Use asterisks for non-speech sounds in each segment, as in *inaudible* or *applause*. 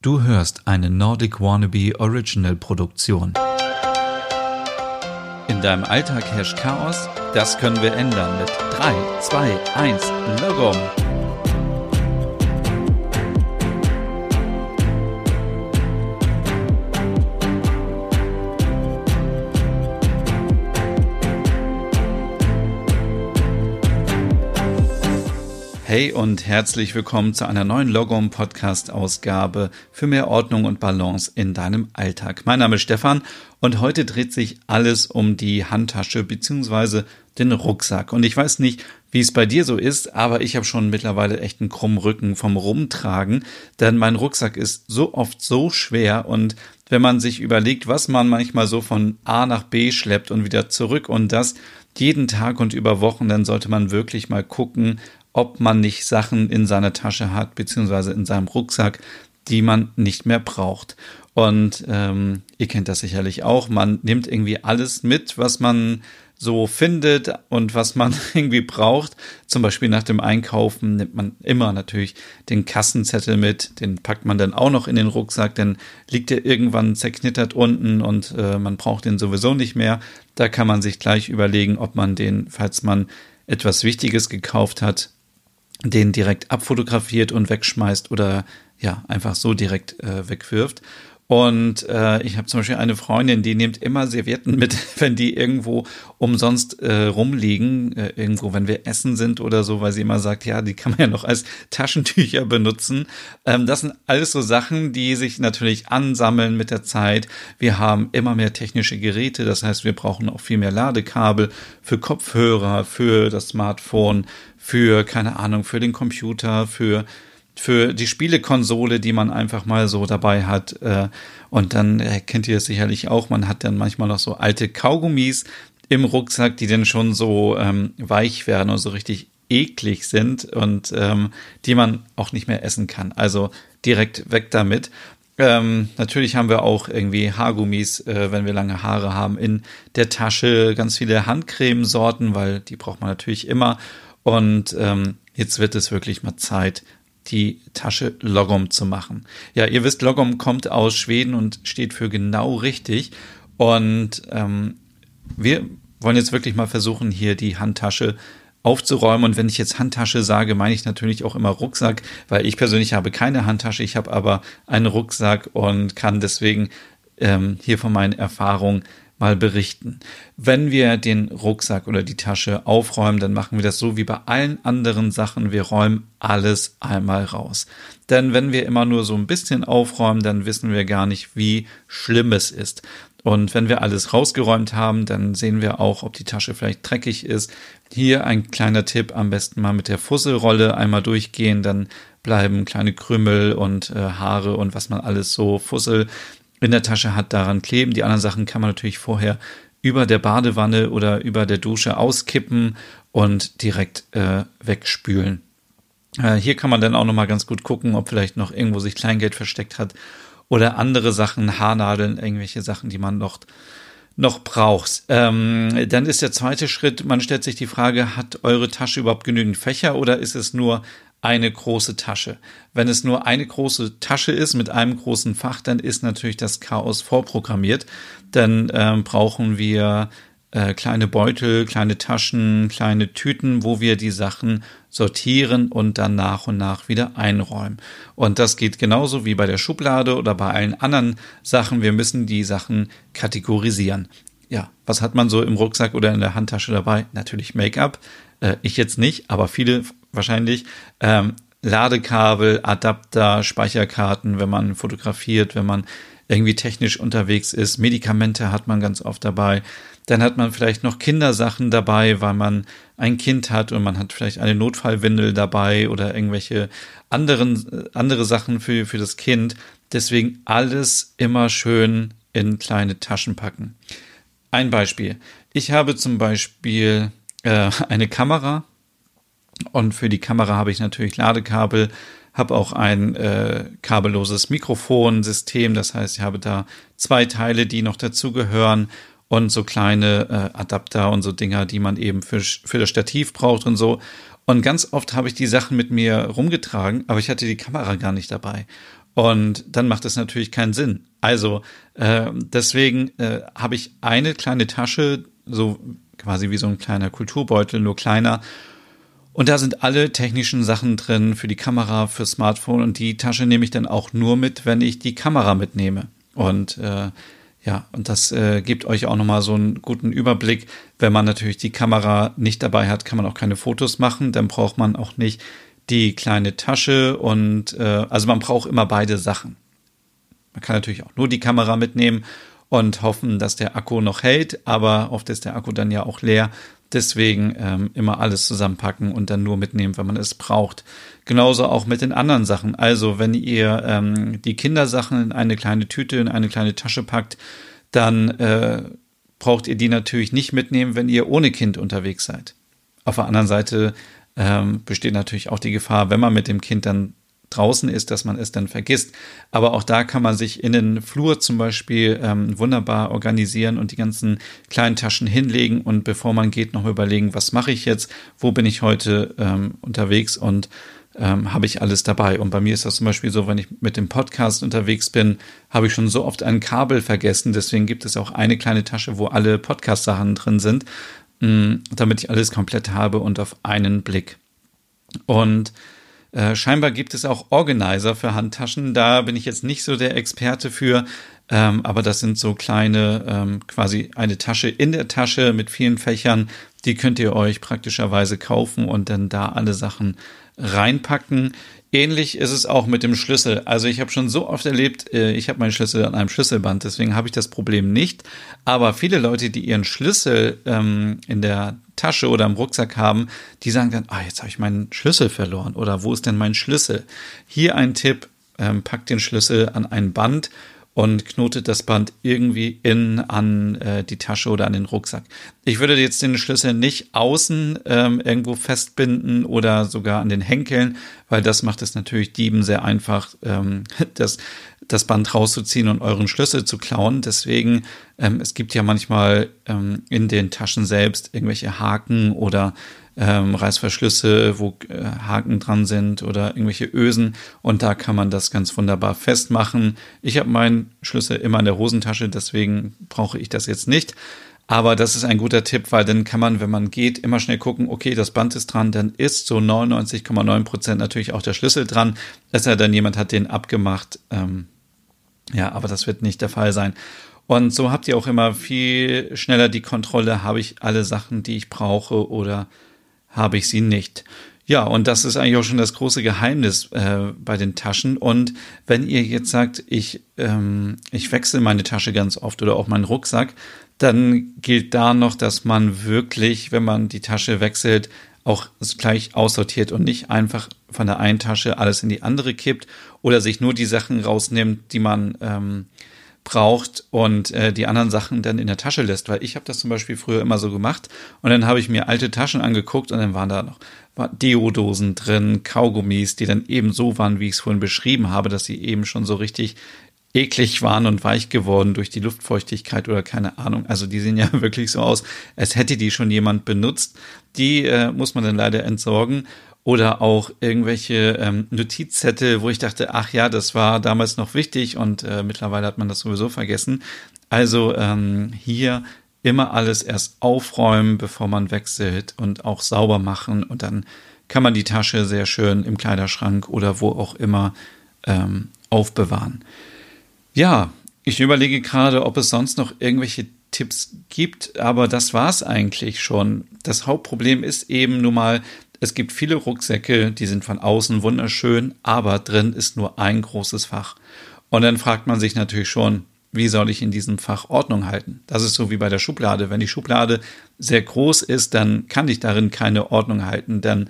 Du hörst eine Nordic Wannabe Original Produktion. In deinem Alltag herrscht Chaos? Das können wir ändern mit 3, 2, 1, Logom. Hey und herzlich willkommen zu einer neuen Logom Podcast Ausgabe für mehr Ordnung und Balance in deinem Alltag. Mein Name ist Stefan und heute dreht sich alles um die Handtasche bzw. den Rucksack. Und ich weiß nicht, wie es bei dir so ist, aber ich habe schon mittlerweile echt einen krummen Rücken vom Rumtragen, denn mein Rucksack ist so oft so schwer und wenn man sich überlegt, was man manchmal so von A nach B schleppt und wieder zurück und das jeden Tag und über Wochen, dann sollte man wirklich mal gucken, ob man nicht Sachen in seiner Tasche hat, beziehungsweise in seinem Rucksack, die man nicht mehr braucht. Und ähm, ihr kennt das sicherlich auch. Man nimmt irgendwie alles mit, was man so findet und was man *laughs* irgendwie braucht. Zum Beispiel nach dem Einkaufen nimmt man immer natürlich den Kassenzettel mit. Den packt man dann auch noch in den Rucksack, denn liegt er irgendwann zerknittert unten und äh, man braucht den sowieso nicht mehr. Da kann man sich gleich überlegen, ob man den, falls man etwas Wichtiges gekauft hat, den direkt abfotografiert und wegschmeißt oder ja, einfach so direkt äh, wegwirft. Und äh, ich habe zum Beispiel eine Freundin, die nimmt immer Servietten mit, *laughs* wenn die irgendwo umsonst äh, rumliegen, äh, irgendwo, wenn wir essen sind oder so, weil sie immer sagt, ja, die kann man ja noch als Taschentücher benutzen. Ähm, das sind alles so Sachen, die sich natürlich ansammeln mit der Zeit. Wir haben immer mehr technische Geräte, das heißt, wir brauchen auch viel mehr Ladekabel für Kopfhörer, für das Smartphone, für, keine Ahnung, für den Computer, für für die Spielekonsole, die man einfach mal so dabei hat. Äh, und dann äh, kennt ihr es sicherlich auch, man hat dann manchmal noch so alte Kaugummis im Rucksack, die dann schon so ähm, weich werden und so richtig eklig sind und ähm, die man auch nicht mehr essen kann. Also direkt weg damit. Ähm, natürlich haben wir auch irgendwie Haargummis, äh, wenn wir lange Haare haben, in der Tasche. Ganz viele Handcremesorten, weil die braucht man natürlich immer. Und ähm, jetzt wird es wirklich mal Zeit, die Tasche Logom zu machen. Ja, ihr wisst, Logom kommt aus Schweden und steht für genau richtig. Und ähm, wir wollen jetzt wirklich mal versuchen, hier die Handtasche aufzuräumen. Und wenn ich jetzt Handtasche sage, meine ich natürlich auch immer Rucksack, weil ich persönlich habe keine Handtasche, ich habe aber einen Rucksack und kann deswegen ähm, hier von meinen Erfahrungen mal berichten. Wenn wir den Rucksack oder die Tasche aufräumen, dann machen wir das so wie bei allen anderen Sachen. Wir räumen alles einmal raus. Denn wenn wir immer nur so ein bisschen aufräumen, dann wissen wir gar nicht, wie schlimm es ist. Und wenn wir alles rausgeräumt haben, dann sehen wir auch, ob die Tasche vielleicht dreckig ist. Hier ein kleiner Tipp, am besten mal mit der Fusselrolle einmal durchgehen, dann bleiben kleine Krümel und äh, Haare und was man alles so Fussel in der Tasche hat, daran kleben. Die anderen Sachen kann man natürlich vorher über der Badewanne oder über der Dusche auskippen und direkt äh, wegspülen. Äh, hier kann man dann auch nochmal ganz gut gucken, ob vielleicht noch irgendwo sich Kleingeld versteckt hat oder andere Sachen, Haarnadeln, irgendwelche Sachen, die man noch noch braucht. Ähm, dann ist der zweite Schritt, man stellt sich die Frage, hat eure Tasche überhaupt genügend Fächer oder ist es nur eine große Tasche. Wenn es nur eine große Tasche ist mit einem großen Fach, dann ist natürlich das Chaos vorprogrammiert. Dann ähm, brauchen wir äh, kleine Beutel, kleine Taschen, kleine Tüten, wo wir die Sachen sortieren und dann nach und nach wieder einräumen. Und das geht genauso wie bei der Schublade oder bei allen anderen Sachen. Wir müssen die Sachen kategorisieren. Ja, was hat man so im Rucksack oder in der Handtasche dabei? Natürlich Make-up. Äh, ich jetzt nicht, aber viele wahrscheinlich. Ähm, Ladekabel, Adapter, Speicherkarten, wenn man fotografiert, wenn man irgendwie technisch unterwegs ist. Medikamente hat man ganz oft dabei. Dann hat man vielleicht noch Kindersachen dabei, weil man ein Kind hat und man hat vielleicht eine Notfallwindel dabei oder irgendwelche anderen, andere Sachen für, für das Kind. Deswegen alles immer schön in kleine Taschen packen. Ein Beispiel. Ich habe zum Beispiel äh, eine Kamera, und für die Kamera habe ich natürlich Ladekabel, habe auch ein äh, kabelloses Mikrofonsystem. Das heißt, ich habe da zwei Teile, die noch dazugehören und so kleine äh, Adapter und so Dinger, die man eben für, für das Stativ braucht und so. Und ganz oft habe ich die Sachen mit mir rumgetragen, aber ich hatte die Kamera gar nicht dabei. Und dann macht es natürlich keinen Sinn. Also äh, deswegen äh, habe ich eine kleine Tasche, so quasi wie so ein kleiner Kulturbeutel, nur kleiner. Und da sind alle technischen Sachen drin für die Kamera, für Smartphone. Und die Tasche nehme ich dann auch nur mit, wenn ich die Kamera mitnehme. Und äh, ja, und das äh, gibt euch auch nochmal so einen guten Überblick. Wenn man natürlich die Kamera nicht dabei hat, kann man auch keine Fotos machen. Dann braucht man auch nicht die kleine Tasche und äh, also man braucht immer beide Sachen. Man kann natürlich auch nur die Kamera mitnehmen und hoffen, dass der Akku noch hält, aber oft ist der Akku dann ja auch leer. Deswegen ähm, immer alles zusammenpacken und dann nur mitnehmen, wenn man es braucht. Genauso auch mit den anderen Sachen. Also wenn ihr ähm, die Kindersachen in eine kleine Tüte, in eine kleine Tasche packt, dann äh, braucht ihr die natürlich nicht mitnehmen, wenn ihr ohne Kind unterwegs seid. Auf der anderen Seite ähm, besteht natürlich auch die Gefahr, wenn man mit dem Kind dann draußen ist, dass man es dann vergisst. Aber auch da kann man sich in den Flur zum Beispiel ähm, wunderbar organisieren und die ganzen kleinen Taschen hinlegen und bevor man geht, noch überlegen, was mache ich jetzt, wo bin ich heute ähm, unterwegs und ähm, habe ich alles dabei. Und bei mir ist das zum Beispiel so, wenn ich mit dem Podcast unterwegs bin, habe ich schon so oft ein Kabel vergessen. Deswegen gibt es auch eine kleine Tasche, wo alle Podcast-Sachen drin sind, mh, mm, damit ich alles komplett habe und auf einen Blick. Und äh, scheinbar gibt es auch Organizer für Handtaschen. Da bin ich jetzt nicht so der Experte für, ähm, aber das sind so kleine, ähm, quasi eine Tasche in der Tasche mit vielen Fächern. Die könnt ihr euch praktischerweise kaufen und dann da alle Sachen reinpacken. Ähnlich ist es auch mit dem Schlüssel. Also ich habe schon so oft erlebt, äh, ich habe meinen Schlüssel an einem Schlüsselband, deswegen habe ich das Problem nicht. Aber viele Leute, die ihren Schlüssel ähm, in der Tasche oder im Rucksack haben, die sagen dann, ah, jetzt habe ich meinen Schlüssel verloren oder wo ist denn mein Schlüssel? Hier ein Tipp, ähm, packt den Schlüssel an ein Band und knotet das Band irgendwie in an äh, die Tasche oder an den Rucksack. Ich würde jetzt den Schlüssel nicht außen ähm, irgendwo festbinden oder sogar an den Henkeln, weil das macht es natürlich Dieben sehr einfach, ähm, *laughs* das, das Band rauszuziehen und euren Schlüssel zu klauen. Deswegen, ähm, es gibt ja manchmal ähm, in den Taschen selbst irgendwelche Haken oder ähm, Reißverschlüsse, wo äh, Haken dran sind oder irgendwelche Ösen und da kann man das ganz wunderbar festmachen. Ich habe meinen Schlüssel immer in der Hosentasche, deswegen brauche ich das jetzt nicht. Aber das ist ein guter Tipp, weil dann kann man, wenn man geht, immer schnell gucken, okay, das Band ist dran, dann ist so 99,9 Prozent natürlich auch der Schlüssel dran. Es sei denn, jemand hat den abgemacht. Ähm, ja, aber das wird nicht der Fall sein. Und so habt ihr auch immer viel schneller die Kontrolle, habe ich alle Sachen, die ich brauche oder habe ich sie nicht. Ja, und das ist eigentlich auch schon das große Geheimnis äh, bei den Taschen. Und wenn ihr jetzt sagt, ich, ähm, ich wechsle meine Tasche ganz oft oder auch meinen Rucksack, dann gilt da noch, dass man wirklich, wenn man die Tasche wechselt, auch gleich aussortiert und nicht einfach von der einen Tasche alles in die andere kippt oder sich nur die Sachen rausnimmt, die man ähm, braucht und äh, die anderen Sachen dann in der Tasche lässt. Weil ich habe das zum Beispiel früher immer so gemacht und dann habe ich mir alte Taschen angeguckt und dann waren da noch Deodosen drin, Kaugummis, die dann eben so waren, wie ich es vorhin beschrieben habe, dass sie eben schon so richtig eklig waren und weich geworden durch die Luftfeuchtigkeit oder keine Ahnung. Also die sehen ja *laughs* wirklich so aus, als hätte die schon jemand benutzt. Die äh, muss man dann leider entsorgen oder auch irgendwelche ähm, Notizzettel, wo ich dachte, ach ja, das war damals noch wichtig und äh, mittlerweile hat man das sowieso vergessen. Also ähm, hier immer alles erst aufräumen, bevor man wechselt und auch sauber machen und dann kann man die Tasche sehr schön im Kleiderschrank oder wo auch immer ähm, aufbewahren. Ja, ich überlege gerade, ob es sonst noch irgendwelche Tipps gibt, aber das war es eigentlich schon. Das Hauptproblem ist eben nun mal, es gibt viele Rucksäcke, die sind von außen wunderschön, aber drin ist nur ein großes Fach. Und dann fragt man sich natürlich schon, wie soll ich in diesem Fach Ordnung halten? Das ist so wie bei der Schublade. Wenn die Schublade sehr groß ist, dann kann ich darin keine Ordnung halten, denn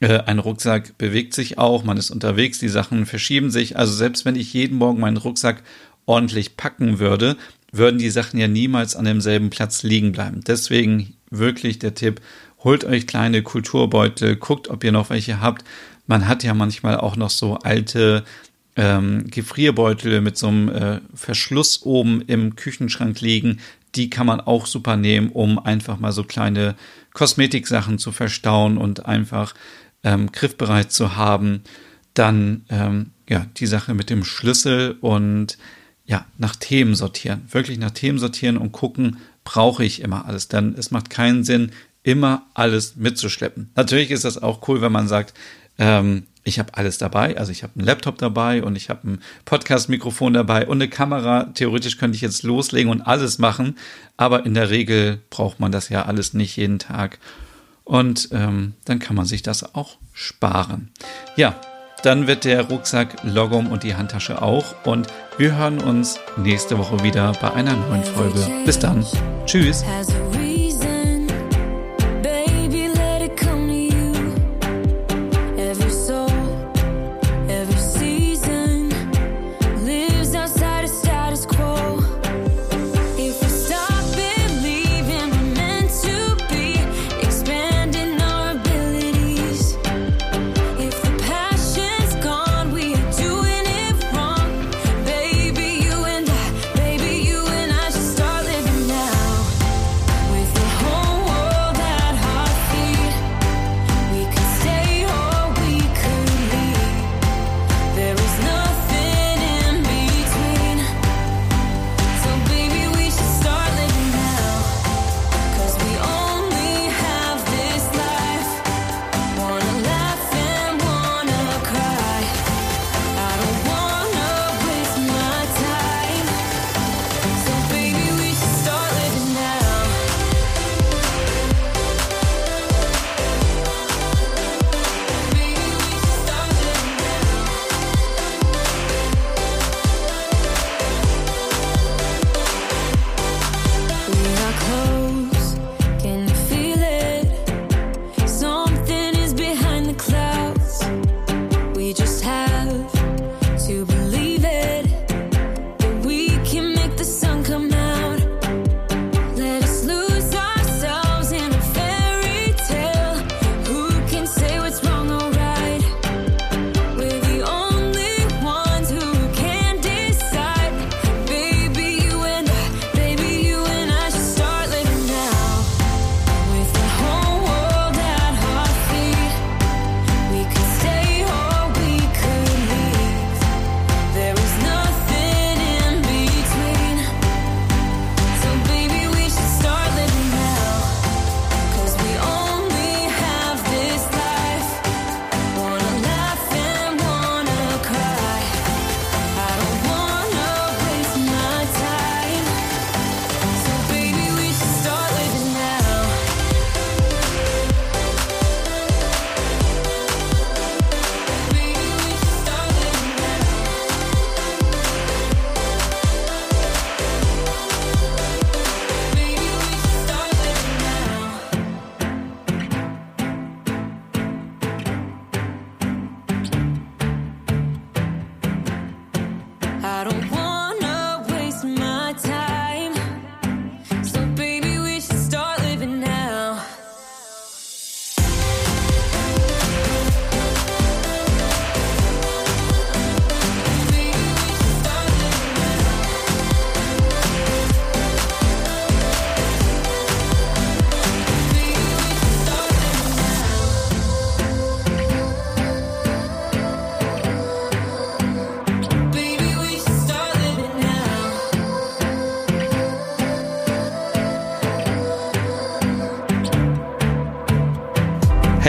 äh, ein Rucksack bewegt sich auch, man ist unterwegs, die Sachen verschieben sich. Also selbst wenn ich jeden Morgen meinen Rucksack ordentlich packen würde, würden die Sachen ja niemals an demselben Platz liegen bleiben. Deswegen wirklich der Tipp, holt euch kleine Kulturbeutel, guckt, ob ihr noch welche habt. Man hat ja manchmal auch noch so alte ähm, Gefrierbeutel mit so einem äh, Verschluss oben im Küchenschrank liegen. Die kann man auch super nehmen, um einfach mal so kleine Kosmetiksachen zu verstauen und einfach ähm, griffbereit zu haben. Dann ähm, ja, die Sache mit dem Schlüssel und ja, nach Themen sortieren. Wirklich nach Themen sortieren und gucken, brauche ich immer alles. Denn es macht keinen Sinn, immer alles mitzuschleppen. Natürlich ist das auch cool, wenn man sagt, ähm, ich habe alles dabei. Also ich habe einen Laptop dabei und ich habe ein Podcast-Mikrofon dabei und eine Kamera. Theoretisch könnte ich jetzt loslegen und alles machen, aber in der Regel braucht man das ja alles nicht jeden Tag. Und ähm, dann kann man sich das auch sparen. Ja, dann wird der Rucksack Logom und die Handtasche auch. Und wir hören uns nächste Woche wieder bei einer neuen Folge. Bis dann. Tschüss.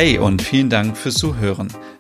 Hey und vielen Dank fürs Zuhören.